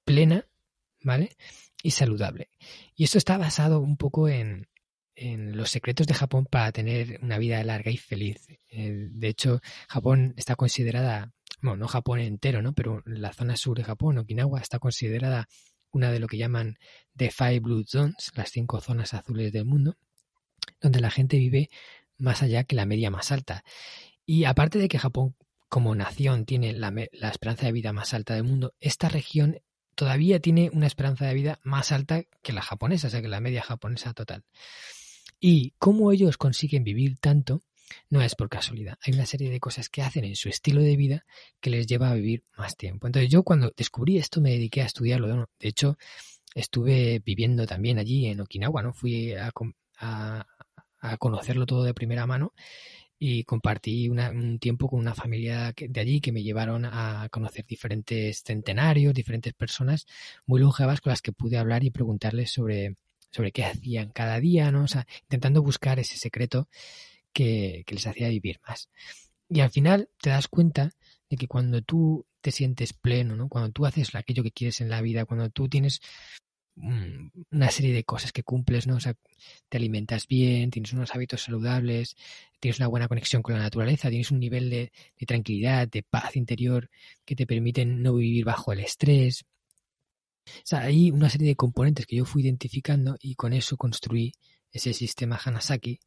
plena, ¿vale? Y saludable. Y esto está basado un poco en, en los secretos de Japón para tener una vida larga y feliz. Eh, de hecho, Japón está considerada, bueno, no Japón entero, ¿no? Pero la zona sur de Japón, Okinawa, está considerada una de lo que llaman the five blue zones, las cinco zonas azules del mundo, donde la gente vive más allá que la media más alta. Y aparte de que Japón como nación tiene la, la esperanza de vida más alta del mundo, esta región todavía tiene una esperanza de vida más alta que la japonesa, o sea, que la media japonesa total. Y cómo ellos consiguen vivir tanto no es por casualidad. Hay una serie de cosas que hacen en su estilo de vida que les lleva a vivir más tiempo. Entonces yo cuando descubrí esto me dediqué a estudiarlo. De hecho, estuve viviendo también allí en Okinawa, ¿no? Fui a, a, conocerlo todo de primera mano y compartí un tiempo con una familia de allí que me llevaron a conocer diferentes centenarios, diferentes personas muy longevas con las que pude hablar y preguntarles sobre sobre qué hacían cada día, ¿no? O sea, intentando buscar ese secreto que, les hacía vivir más. Y al final te das cuenta de que cuando tú te sientes pleno, ¿no? Cuando tú haces aquello que quieres en la vida, cuando tú tienes una serie de cosas que cumples, ¿no? O sea, te alimentas bien, tienes unos hábitos saludables, tienes una buena conexión con la naturaleza, tienes un nivel de, de tranquilidad, de paz interior que te permiten no vivir bajo el estrés, o sea, hay una serie de componentes que yo fui identificando y con eso construí ese sistema Hanasaki,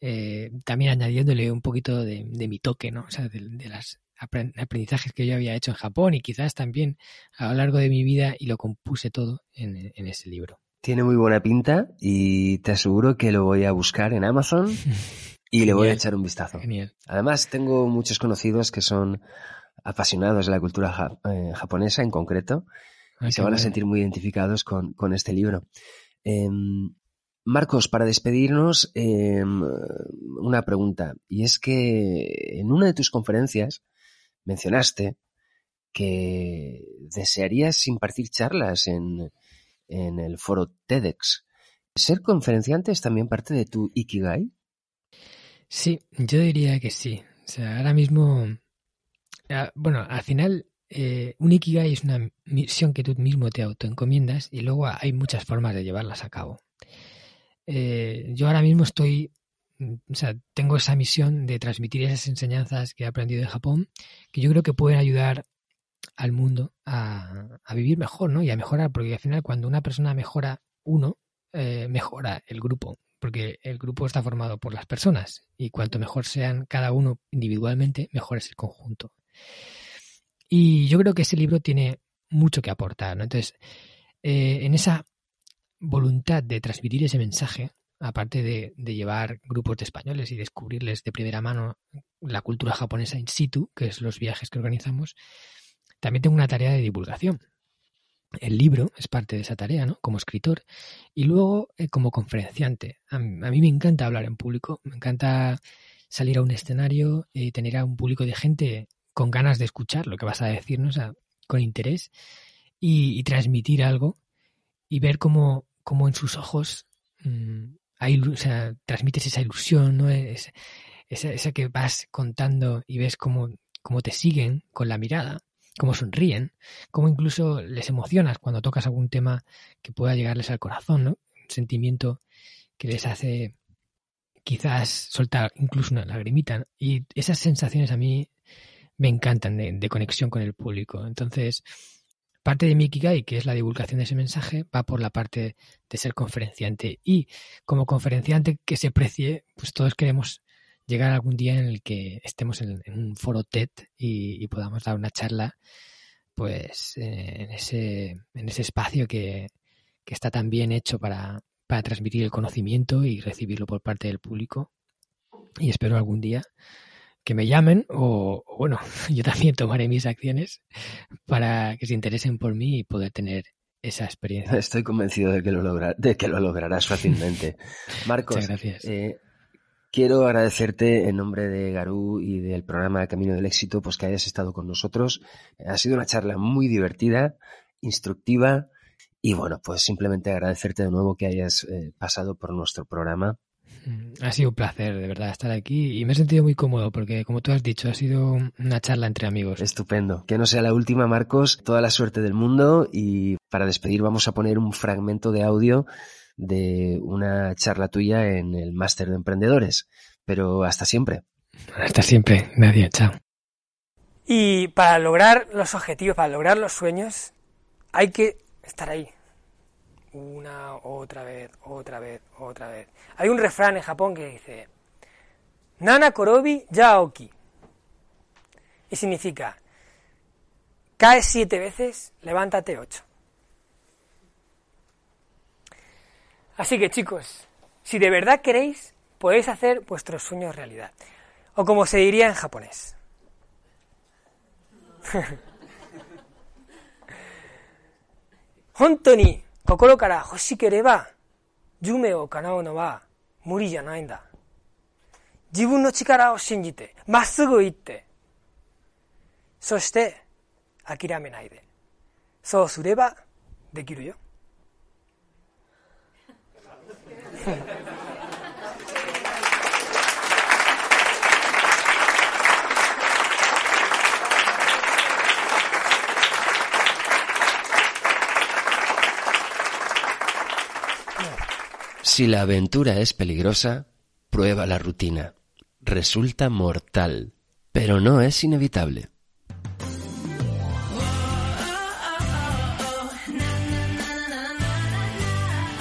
eh, también añadiéndole un poquito de, mi toque, ¿no? O sea, de, los aprendizajes que yo había hecho en Japón y quizás también a lo largo de mi vida y lo compuse todo en, en ese libro. Tiene muy buena pinta y te aseguro que lo voy a buscar en Amazon y le voy a echar un vistazo. Genial. Además, tengo muchos conocidos que son apasionados de la cultura eh, japonesa en concreto Ah, se van a sentir muy identificados con, este libro. Em, Marcos, para despedirnos, em, una pregunta. Y es que en una de tus conferencias mencionaste que desearías impartir charlas en, en el foro TEDx. ¿Ser conferenciante es también parte de tu Ikigai? Sí, yo diría que sí. O sea, ahora mismo, ah, bueno, al final eh, un Ikigai es una misión que tú mismo te autoencomiendas y luego hay muchas formas de llevarlas a cabo. Eh, yo ahora mismo estoy, sea, tengo esa misión de transmitir esas enseñanzas que he aprendido de Japón, que yo creo que pueden ayudar al mundo a, vivir mejor, ¿no? Y a mejorar, porque al final cuando una persona mejora uno, eh, mejora el grupo, porque el grupo está formado por las personas y cuanto mejor sean cada uno individualmente, mejor es el conjunto. Y yo creo que ese libro tiene mucho que aportar. Entonces, eh, en esa voluntad de transmitir ese mensaje, aparte de, llevar grupos de españoles y descubrirles de primera mano la cultura japonesa in situ, que es los viajes que organizamos, también tengo una tarea de divulgación. El libro es parte de esa tarea, ¿no? Como escritor. Y luego, eh, como conferenciante. A mí, me encanta hablar en público, me encanta salir a un escenario, y tener a un público de gente con ganas de escuchar lo que vas a decirnos, con interés, y, transmitir algo y ver cómo, cómo en sus ojos mm, hay, o sea, transmites esa ilusión, ¿no? Es, esa, que vas contando y ves cómo, cómo te siguen con la mirada, cómo sonríen, cómo incluso les emocionas cuando tocas algún tema que pueda llegarles al corazón, ¿no? Un sentimiento que les hace quizás soltar incluso una lagrimita. Y esas sensaciones a mí me encantan de, conexión con el público. Entonces, parte de mi Ikigai, que es la divulgación de ese mensaje, va por la parte de ser conferenciante. Y como conferenciante que se precie, pues todos queremos llegar algún día en el que estemos en, un foro TED y, podamos dar una charla pues eh, en, ese, en ese espacio que, que está tan bien hecho para, para transmitir el conocimiento y recibirlo por parte del público. Y espero algún día que me llamen o, bueno, yo también tomaré mis acciones para que se interesen por mí y poder tener esa experiencia. Estoy convencido de que lo, logra, de que lo lograrás fácilmente. Marcos, gracias. Eh, quiero agradecerte en nombre de Garú y del programa Camino del Éxito, pues que hayas estado con nosotros. Ha sido una charla muy divertida, instructiva y bueno, pues simplemente agradecerte de nuevo que hayas eh, pasado por nuestro programa ha sido un placer, de verdad, estar aquí y me he sentido muy cómodo porque, como tú has dicho, ha sido una charla entre amigos. Estupendo. Que no sea la última, Marcos. Toda la suerte del mundo y para despedir vamos a poner un fragmento de audio de una charla tuya en el Máster de Emprendedores. Pero hasta siempre. Hasta siempre. Nadie, chao. Y para lograr los objetivos, para lograr los sueños, hay que estar ahí, una, otra vez, otra vez, otra vez. Hay un refrán en Japón que dice, Nana Korobi Yaoki. Y significa, caes siete veces, levántate ocho. Así que chicos, si de verdad queréis, podéis hacer vuestros sueños realidad. O como se diría en japonés. 心から欲しければ、夢を叶うのは無理じゃないんだ。自分の力を信じて、まっすぐ行って、そして諦めないで。そうすればできるよ。Si la aventura es peligrosa, prueba la rutina. Resulta mortal, pero no es inevitable.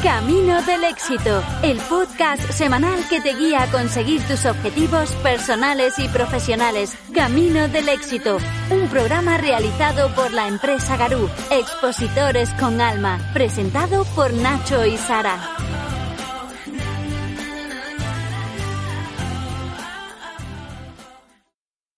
Camino del éxito, el podcast semanal que te guía a conseguir tus objetivos personales y profesionales. Camino del éxito, un programa realizado por la empresa Garú, expositores con alma, presentado por Nacho y Sara.